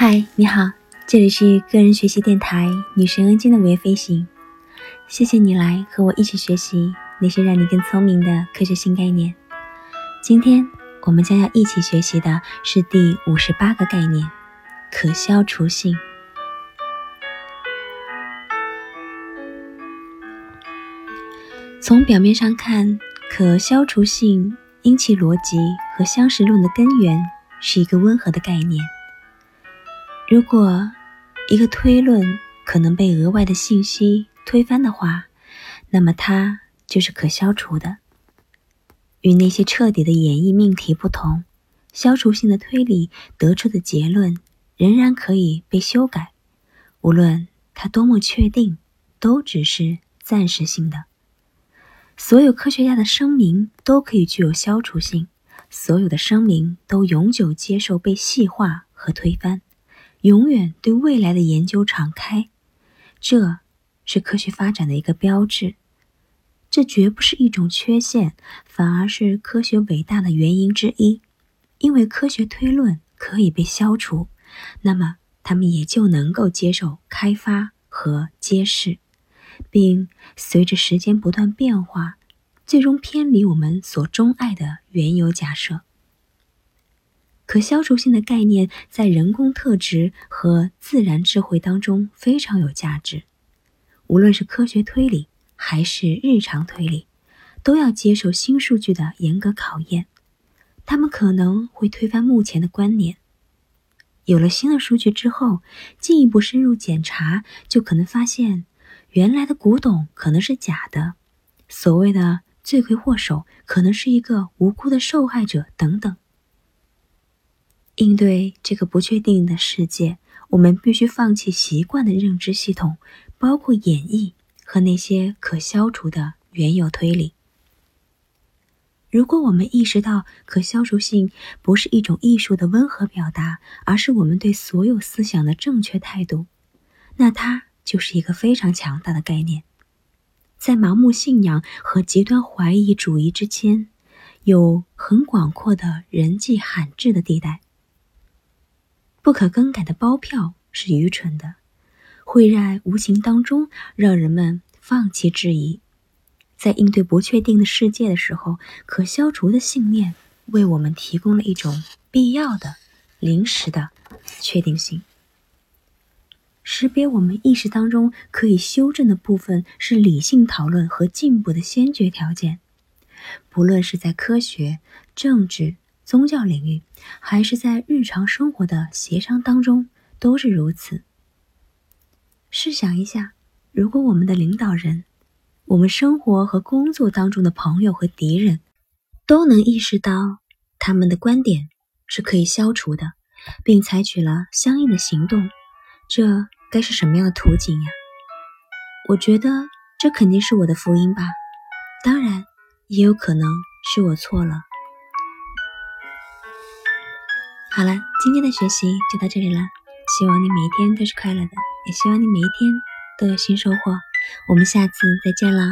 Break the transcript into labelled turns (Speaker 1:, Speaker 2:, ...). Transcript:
Speaker 1: 嗨，你好，这里是个人学习电台女神恩静的午夜飞行。谢谢你来和我一起学习那些让你更聪明的科学新概念。今天我们将要一起学习的是第五十八个概念——可消除性。从表面上看，可消除性因其逻辑和相识论的根源是一个温和的概念。如果一个推论可能被额外的信息推翻的话，那么它就是可消除的。与那些彻底的演绎命题不同，消除性的推理得出的结论仍然可以被修改，无论它多么确定，都只是暂时性的。所有科学家的声明都可以具有消除性，所有的声明都永久接受被细化和推翻。永远对未来的研究敞开，这是科学发展的一个标志。这绝不是一种缺陷，反而是科学伟大的原因之一。因为科学推论可以被消除，那么他们也就能够接受开发和揭示，并随着时间不断变化，最终偏离我们所钟爱的原有假设。可消除性的概念在人工特质和自然智慧当中非常有价值。无论是科学推理还是日常推理，都要接受新数据的严格考验。他们可能会推翻目前的观念。有了新的数据之后，进一步深入检查，就可能发现原来的古董可能是假的，所谓的罪魁祸首可能是一个无辜的受害者等等。应对这个不确定的世界，我们必须放弃习惯的认知系统，包括演绎和那些可消除的原有推理。如果我们意识到可消除性不是一种艺术的温和表达，而是我们对所有思想的正确态度，那它就是一个非常强大的概念。在盲目信仰和极端怀疑主义之间，有很广阔的人迹罕至的地带。不可更改的包票是愚蠢的，会在无形当中让人们放弃质疑。在应对不确定的世界的时候，可消除的信念为我们提供了一种必要的、临时的确定性。识别我们意识当中可以修正的部分，是理性讨论和进步的先决条件。不论是在科学、政治。宗教领域，还是在日常生活的协商当中，都是如此。试想一下，如果我们的领导人、我们生活和工作当中的朋友和敌人，都能意识到他们的观点是可以消除的，并采取了相应的行动，这该是什么样的图景呀？我觉得这肯定是我的福音吧。当然，也有可能是我错了。好了，今天的学习就到这里了。希望你每一天都是快乐的，也希望你每一天都有新收获。我们下次再见了！